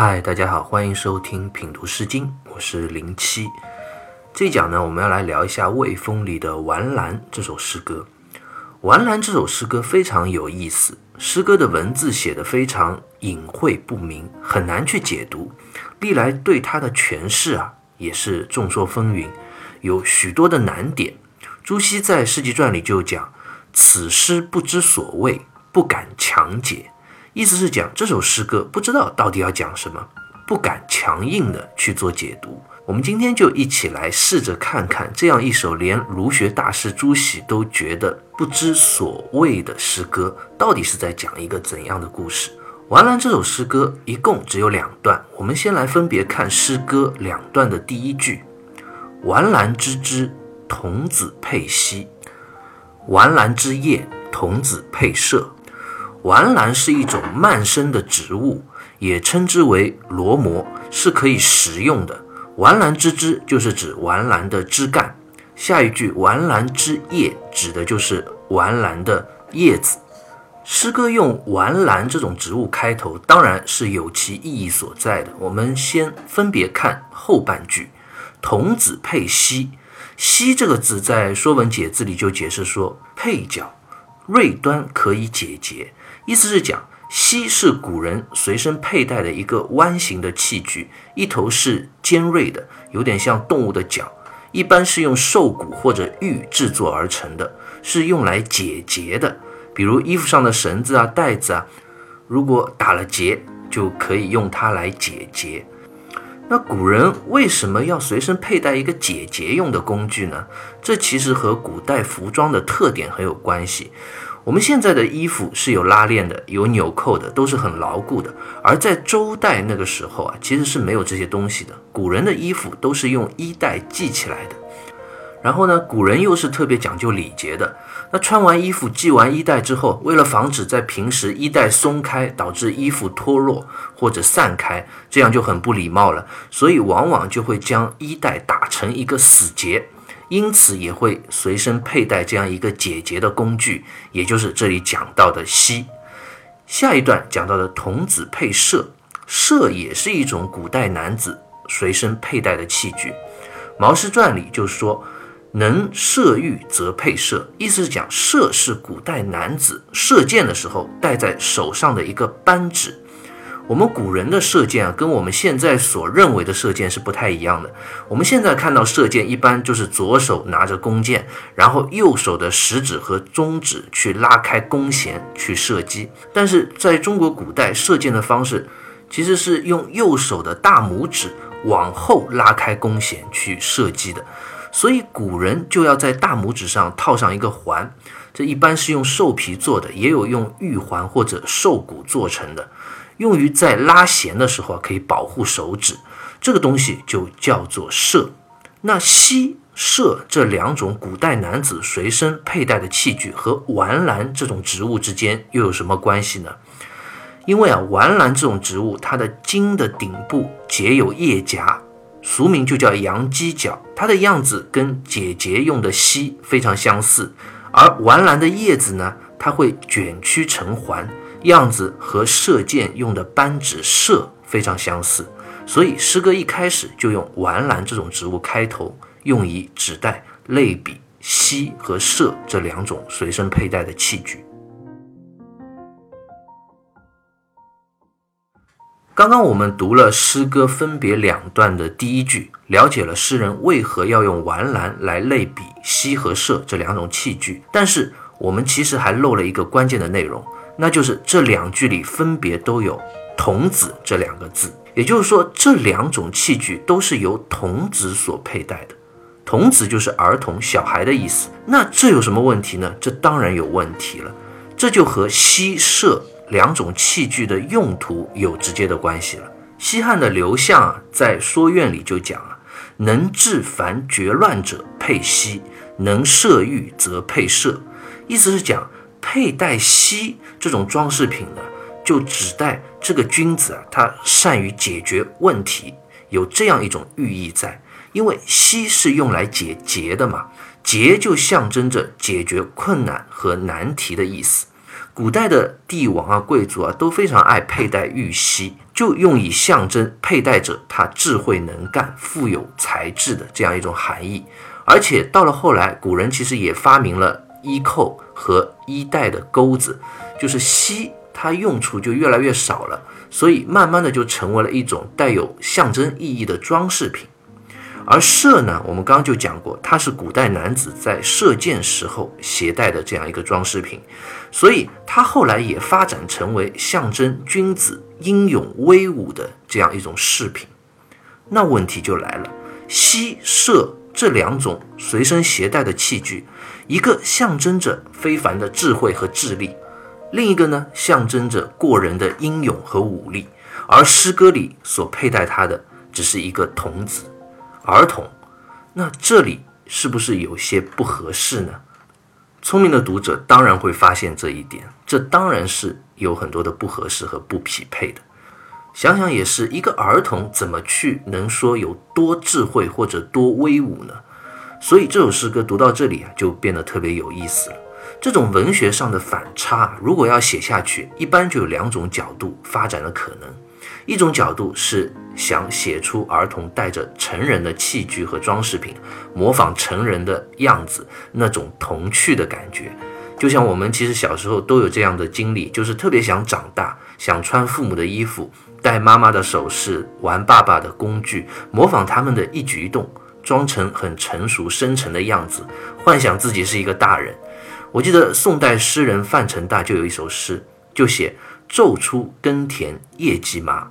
嗨，大家好，欢迎收听品读诗经，我是零七。这一讲呢，我们要来聊一下《卫风》里的《玩兰》这首诗歌。《玩兰》这首诗歌非常有意思，诗歌的文字写得非常隐晦不明，很难去解读。历来对它的诠释啊，也是众说纷纭，有许多的难点。朱熹在《诗集传》里就讲：“此诗不知所谓，不敢强解。”意思是讲这首诗歌不知道到底要讲什么，不敢强硬的去做解读。我们今天就一起来试着看看这样一首连儒学大师朱熹都觉得不知所谓的诗歌，到底是在讲一个怎样的故事。《玩兰》这首诗歌一共只有两段，我们先来分别看诗歌两段的第一句：“玩兰之枝，童子佩兮；玩兰之叶，童子佩麝。”玩兰是一种蔓生的植物，也称之为罗膜，是可以食用的。玩兰之枝就是指玩兰的枝干，下一句玩兰之叶指的就是玩兰的叶子。诗歌用玩兰这种植物开头，当然是有其意义所在的。我们先分别看后半句：童子佩兮，兮这个字在《说文解字》里就解释说，佩角，锐端可以解结，意思是讲。锡是古人随身佩戴的一个弯形的器具，一头是尖锐的，有点像动物的角，一般是用兽骨或者玉制作而成的，是用来解结的。比如衣服上的绳子啊、带子啊，如果打了结，就可以用它来解结。那古人为什么要随身佩戴一个解结用的工具呢？这其实和古代服装的特点很有关系。我们现在的衣服是有拉链的，有纽扣的，都是很牢固的。而在周代那个时候啊，其实是没有这些东西的。古人的衣服都是用衣带系起来的。然后呢，古人又是特别讲究礼节的。那穿完衣服系完衣带之后，为了防止在平时衣带松开导致衣服脱落或者散开，这样就很不礼貌了。所以往往就会将衣带打成一个死结。因此也会随身佩戴这样一个解结的工具，也就是这里讲到的锡。下一段讲到的童子佩麝，麝也是一种古代男子随身佩戴的器具。《毛氏传》里就说：“能射御则佩麝”，意思是讲射是古代男子射箭的时候戴在手上的一个扳指。我们古人的射箭啊，跟我们现在所认为的射箭是不太一样的。我们现在看到射箭，一般就是左手拿着弓箭，然后右手的食指和中指去拉开弓弦去射击。但是在中国古代，射箭的方式其实是用右手的大拇指往后拉开弓弦去射击的。所以古人就要在大拇指上套上一个环，这一般是用兽皮做的，也有用玉环或者兽骨做成的。用于在拉弦的时候啊，可以保护手指，这个东西就叫做射。那犀、射这两种古代男子随身佩戴的器具和丸兰这种植物之间又有什么关系呢？因为啊，丸兰这种植物它的茎的顶部结有叶夹，俗名就叫羊犄角，它的样子跟解结用的犀非常相似。而丸兰的叶子呢，它会卷曲成环。样子和射箭用的扳指射非常相似，所以诗歌一开始就用丸兰这种植物开头，用以指代类比犀和射这两种随身佩戴的器具。刚刚我们读了诗歌分别两段的第一句，了解了诗人为何要用丸兰来类比犀和射这两种器具，但是我们其实还漏了一个关键的内容。那就是这两句里分别都有“童子”这两个字，也就是说，这两种器具都是由童子所佩戴的。童子就是儿童、小孩的意思。那这有什么问题呢？这当然有问题了。这就和西射两种器具的用途有直接的关系了。西汉的刘向啊，在《说苑》里就讲啊：“能治凡绝乱者佩西，能射御则佩射。”意思是讲。佩戴犀这种装饰品呢，就指代这个君子啊，他善于解决问题，有这样一种寓意在。因为犀是用来解结的嘛，结就象征着解决困难和难题的意思。古代的帝王啊、贵族啊都非常爱佩戴玉犀，就用以象征佩戴者他智慧能干、富有才智的这样一种含义。而且到了后来，古人其实也发明了衣扣和衣带的钩子，就是锡，它用处就越来越少了，所以慢慢的就成为了一种带有象征意义的装饰品。而射呢，我们刚刚就讲过，它是古代男子在射箭时候携带的这样一个装饰品，所以它后来也发展成为象征君子英勇威武的这样一种饰品。那问题就来了，锡射。这两种随身携带的器具，一个象征着非凡的智慧和智力，另一个呢象征着过人的英勇和武力。而诗歌里所佩戴它的只是一个童子，儿童。那这里是不是有些不合适呢？聪明的读者当然会发现这一点，这当然是有很多的不合适和不匹配的。想想也是一个儿童怎么去能说有多智慧或者多威武呢？所以这首诗歌读到这里啊，就变得特别有意思了。这种文学上的反差，如果要写下去，一般就有两种角度发展的可能。一种角度是想写出儿童带着成人的器具和装饰品，模仿成人的样子，那种童趣的感觉。就像我们其实小时候都有这样的经历，就是特别想长大，想穿父母的衣服。戴妈妈的首饰，玩爸爸的工具，模仿他们的一举一动，装成很成熟深沉的样子，幻想自己是一个大人。我记得宋代诗人范成大就有一首诗，就写：昼出耕田夜绩麻，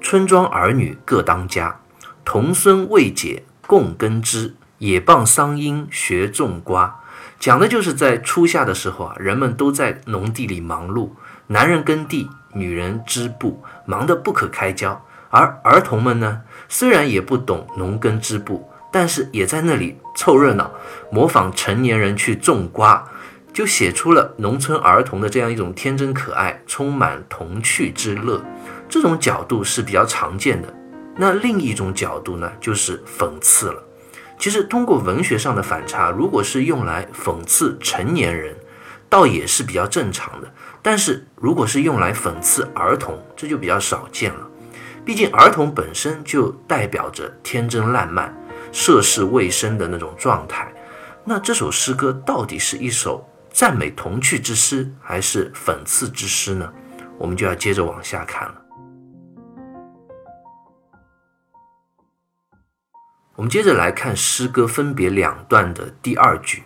村庄儿女各当家，童孙未解供耕织，也傍桑阴学种瓜。讲的就是在初夏的时候啊，人们都在农地里忙碌，男人耕地。女人织布忙得不可开交，而儿童们呢，虽然也不懂农耕织布，但是也在那里凑热闹，模仿成年人去种瓜，就写出了农村儿童的这样一种天真可爱、充满童趣之乐。这种角度是比较常见的。那另一种角度呢，就是讽刺了。其实通过文学上的反差，如果是用来讽刺成年人，倒也是比较正常的。但是，如果是用来讽刺儿童，这就比较少见了。毕竟，儿童本身就代表着天真烂漫、涉世未深的那种状态。那这首诗歌到底是一首赞美童趣之诗，还是讽刺之诗呢？我们就要接着往下看了。我们接着来看诗歌分别两段的第二句：“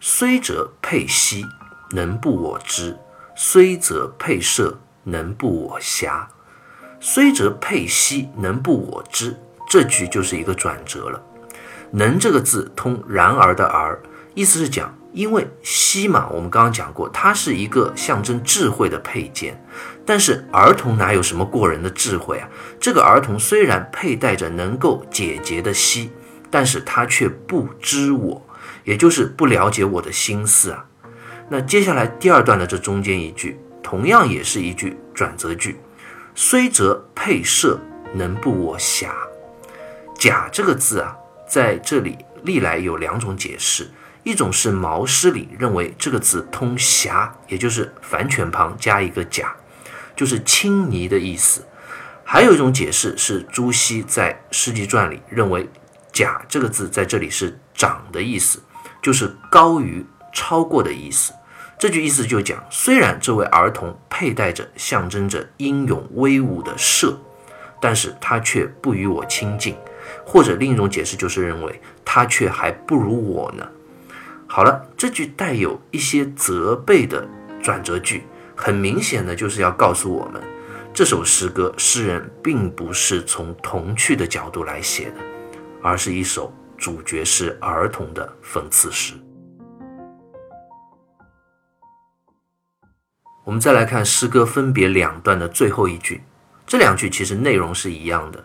虽则佩兮，能不我知。”虽则配色，能不我暇；虽则配兮，能不我知。这句就是一个转折了。能这个字通然而的而，意思是讲，因为兮嘛，我们刚刚讲过，它是一个象征智慧的配件。但是儿童哪有什么过人的智慧啊？这个儿童虽然佩戴着能够解结的兮，但是他却不知我，也就是不了解我的心思啊。那接下来第二段的这中间一句，同样也是一句转折句，虽则配色，能不我暇？甲这个字啊，在这里历来有两种解释，一种是毛诗里认为这个字通暇，也就是反犬旁加一个甲，就是轻泥的意思；还有一种解释是朱熹在《诗集传》里认为甲这个字在这里是长的意思，就是高于、超过的意思。这句意思就讲，虽然这位儿童佩戴着象征着英勇威武的射，但是他却不与我亲近，或者另一种解释就是认为他却还不如我呢。好了，这句带有一些责备的转折句，很明显的就是要告诉我们，这首诗歌诗人并不是从童趣的角度来写的，而是一首主角是儿童的讽刺诗。我们再来看诗歌分别两段的最后一句，这两句其实内容是一样的。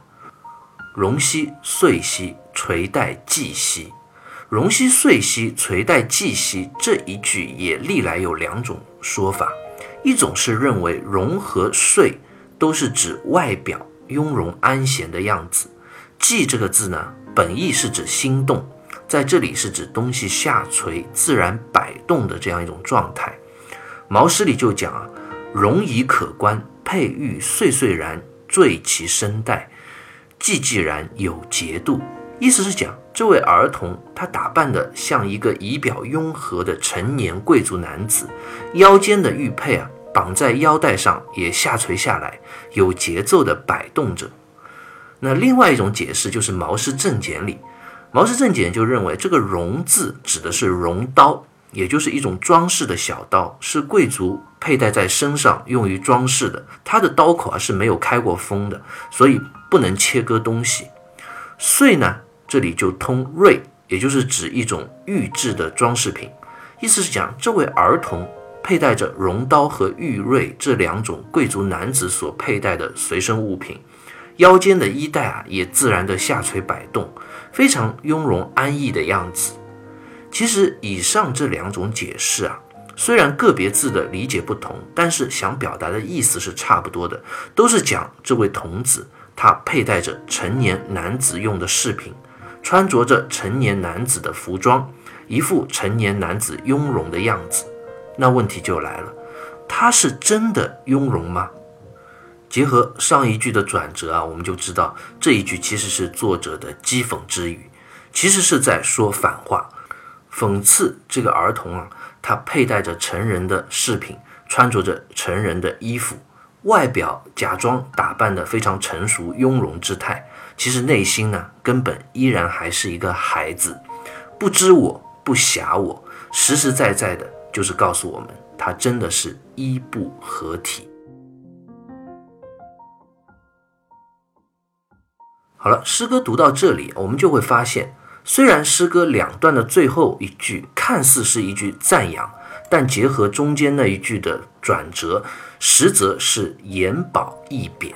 荣兮岁兮，垂带稷兮。荣兮岁兮，垂带稷兮。这一句也历来有两种说法，一种是认为荣和岁都是指外表雍容安闲的样子，稷这个字呢，本意是指心动，在这里是指东西下垂、自然摆动的这样一种状态。毛诗里就讲啊，容以可观，佩玉碎碎然，坠其身带，寂寂然有节度。意思是讲，这位儿童他打扮的像一个仪表雍和的成年贵族男子，腰间的玉佩啊绑在腰带上也下垂下来，有节奏的摆动着。那另外一种解释就是《毛氏正简》里，《毛氏正简》就认为这个“容”字指的是容刀，也就是一种装饰的小刀，是贵族佩戴在身上用于装饰的。它的刀口啊是没有开过锋的，所以不能切割东西。穗呢？这里就通锐，也就是指一种玉制的装饰品，意思是讲这位儿童佩戴着绒刀和玉锐这两种贵族男子所佩戴的随身物品，腰间的衣带啊也自然的下垂摆动，非常雍容安逸的样子。其实以上这两种解释啊，虽然个别字的理解不同，但是想表达的意思是差不多的，都是讲这位童子他佩戴着成年男子用的饰品。穿着着成年男子的服装，一副成年男子雍容的样子。那问题就来了，他是真的雍容吗？结合上一句的转折啊，我们就知道这一句其实是作者的讥讽之语，其实是在说反话，讽刺这个儿童啊，他佩戴着成人的饰品，穿着着成人的衣服，外表假装打扮的非常成熟雍容之态。其实内心呢，根本依然还是一个孩子，不知我不暇我，实实在在的，就是告诉我们，他真的是衣不合体。好了，诗歌读到这里，我们就会发现，虽然诗歌两段的最后一句看似是一句赞扬，但结合中间那一句的转折，实则是言褒义贬，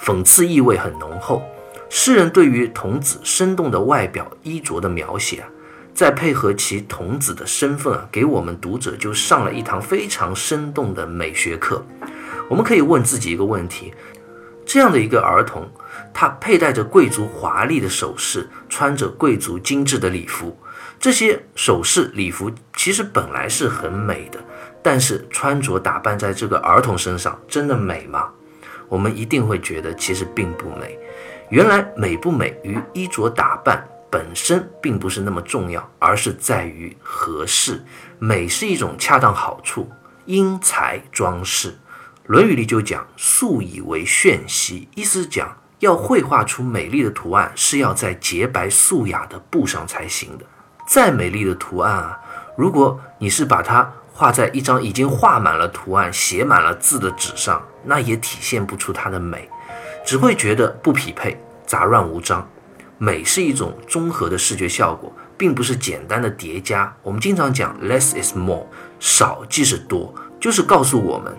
讽刺意味很浓厚。诗人对于童子生动的外表衣着的描写啊，再配合其童子的身份啊，给我们读者就上了一堂非常生动的美学课。我们可以问自己一个问题：这样的一个儿童，他佩戴着贵族华丽的首饰，穿着贵族精致的礼服，这些首饰礼服其实本来是很美的，但是穿着打扮在这个儿童身上，真的美吗？我们一定会觉得其实并不美。原来美不美与衣着打扮本身并不是那么重要，而是在于合适。美是一种恰当好处，因材装饰。《论语》里就讲“素以为炫兮”，意思讲要绘画出美丽的图案，是要在洁白素雅的布上才行的。再美丽的图案啊，如果你是把它画在一张已经画满了图案、写满了字的纸上，那也体现不出它的美。只会觉得不匹配、杂乱无章。美是一种综合的视觉效果，并不是简单的叠加。我们经常讲 less is more，少即是多，就是告诉我们，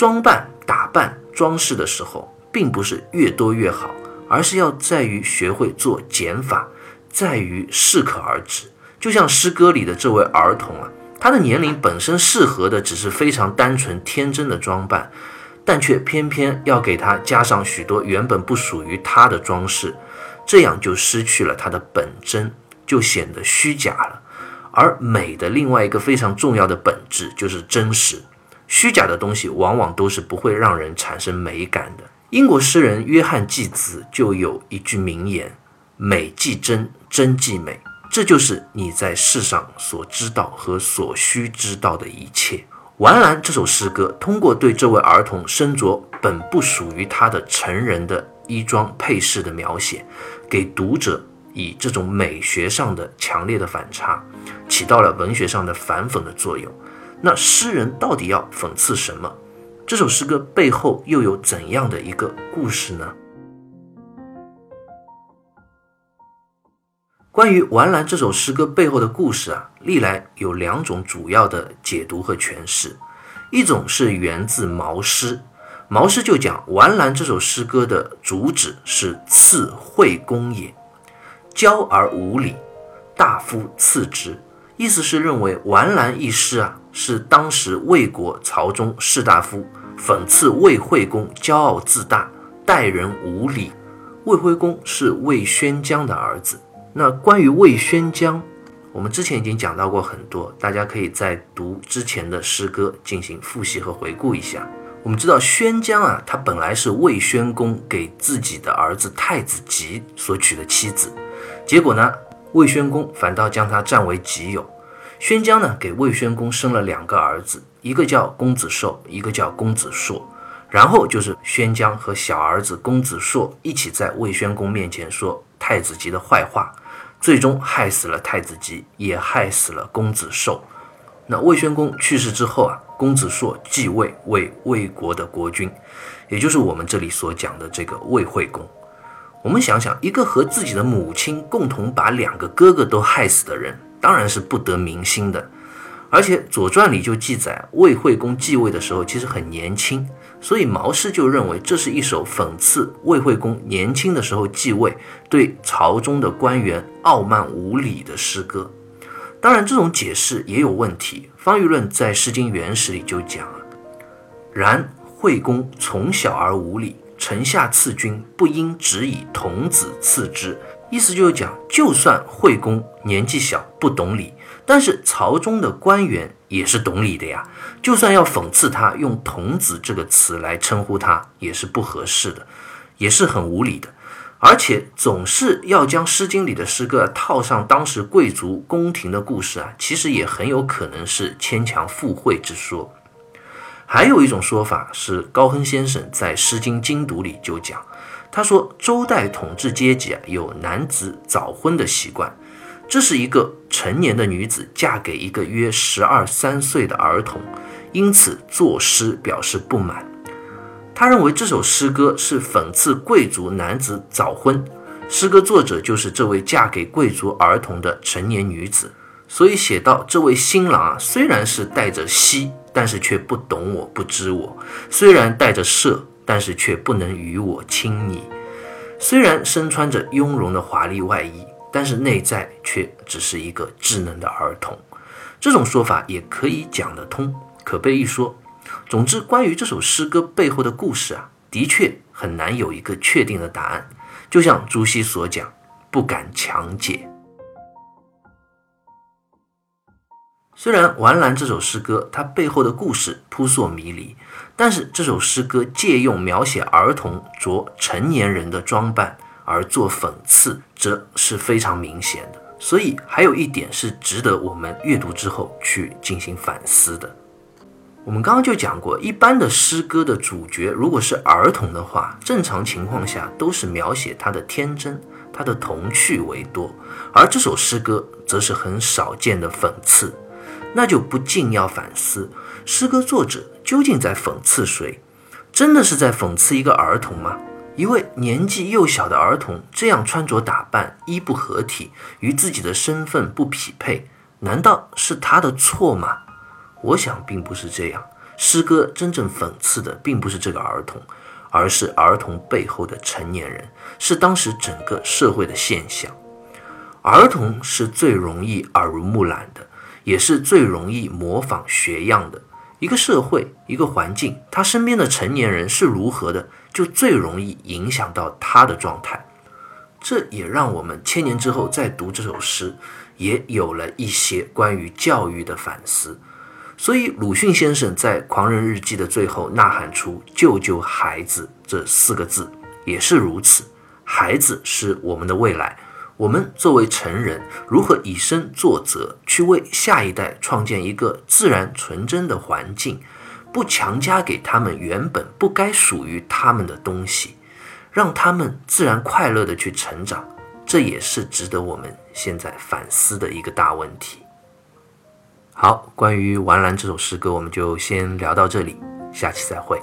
装扮、打扮、装饰的时候，并不是越多越好，而是要在于学会做减法，在于适可而止。就像诗歌里的这位儿童啊，他的年龄本身适合的只是非常单纯天真的装扮。但却偏偏要给他加上许多原本不属于他的装饰，这样就失去了它的本真，就显得虚假了。而美的另外一个非常重要的本质就是真实，虚假的东西往往都是不会让人产生美感的。英国诗人约翰济慈就有一句名言：“美即真，真即美。”这就是你在世上所知道和所需知道的一切。《玩兰》这首诗歌，通过对这位儿童身着本不属于他的成人的衣装配饰的描写，给读者以这种美学上的强烈的反差，起到了文学上的反讽的作用。那诗人到底要讽刺什么？这首诗歌背后又有怎样的一个故事呢？关于《玩兰》这首诗歌背后的故事啊，历来有两种主要的解读和诠释。一种是源自毛诗，毛诗就讲《玩兰》这首诗歌的主旨是赐惠公也，骄而无礼，大夫赐之。意思是认为《玩兰》一诗啊，是当时魏国朝中士大夫讽刺魏惠公骄傲自大，待人无礼。魏惠公是魏宣姜的儿子。那关于魏宣姜，我们之前已经讲到过很多，大家可以在读之前的诗歌进行复习和回顾一下。我们知道宣姜啊，他本来是魏宣公给自己的儿子太子吉所娶的妻子，结果呢，魏宣公反倒将她占为己有。宣姜呢，给魏宣公生了两个儿子，一个叫公子寿，一个叫公子硕。然后就是宣姜和小儿子公子硕一起在魏宣公面前说太子吉的坏话，最终害死了太子吉，也害死了公子寿。那魏宣公去世之后啊。公子硕继位为魏国的国君，也就是我们这里所讲的这个魏惠公。我们想想，一个和自己的母亲共同把两个哥哥都害死的人，当然是不得民心的。而且《左传》里就记载，魏惠公继位的时候其实很年轻，所以毛氏就认为这是一首讽刺魏惠公年轻的时候继位，对朝中的官员傲慢无礼的诗歌。当然，这种解释也有问题。方舆论在《诗经原始》里就讲了：“然惠公从小而无礼，臣下赐君，不应只以童子赐之。”意思就是讲，就算惠公年纪小不懂礼，但是朝中的官员也是懂礼的呀。就算要讽刺他，用童子这个词来称呼他，也是不合适的，也是很无理的。而且总是要将《诗经》里的诗歌套上当时贵族宫廷的故事啊，其实也很有可能是牵强附会之说。还有一种说法是，高亨先生在《诗经精读》里就讲，他说周代统治阶级啊有男子早婚的习惯，这是一个成年的女子嫁给一个约十二三岁的儿童，因此作诗表示不满。他认为这首诗歌是讽刺贵族男子早婚，诗歌作者就是这位嫁给贵族儿童的成年女子，所以写到这位新郎啊，虽然是带着希，但是却不懂我不知我；虽然带着色，但是却不能与我亲昵；虽然身穿着雍容的华丽外衣，但是内在却只是一个稚嫩的儿童。这种说法也可以讲得通，可被一说。总之，关于这首诗歌背后的故事啊，的确很难有一个确定的答案。就像朱熹所讲，不敢强解。虽然《王兰》这首诗歌它背后的故事扑朔迷离，但是这首诗歌借用描写儿童着成年人的装扮而做讽刺，则是非常明显的。所以，还有一点是值得我们阅读之后去进行反思的。我们刚刚就讲过，一般的诗歌的主角如果是儿童的话，正常情况下都是描写他的天真、他的童趣为多，而这首诗歌则是很少见的讽刺，那就不禁要反思，诗歌作者究竟在讽刺谁？真的是在讽刺一个儿童吗？一位年纪幼小的儿童这样穿着打扮，衣不合体，与自己的身份不匹配，难道是他的错吗？我想并不是这样，诗歌真正讽刺的并不是这个儿童，而是儿童背后的成年人，是当时整个社会的现象。儿童是最容易耳濡目染的，也是最容易模仿学样的。一个社会，一个环境，他身边的成年人是如何的，就最容易影响到他的状态。这也让我们千年之后再读这首诗，也有了一些关于教育的反思。所以，鲁迅先生在《狂人日记》的最后呐喊出“救救孩子”这四个字，也是如此。孩子是我们的未来，我们作为成人，如何以身作则，去为下一代创建一个自然纯真的环境，不强加给他们原本不该属于他们的东西，让他们自然快乐的去成长，这也是值得我们现在反思的一个大问题。好，关于《玩蓝》这首诗歌，我们就先聊到这里，下期再会。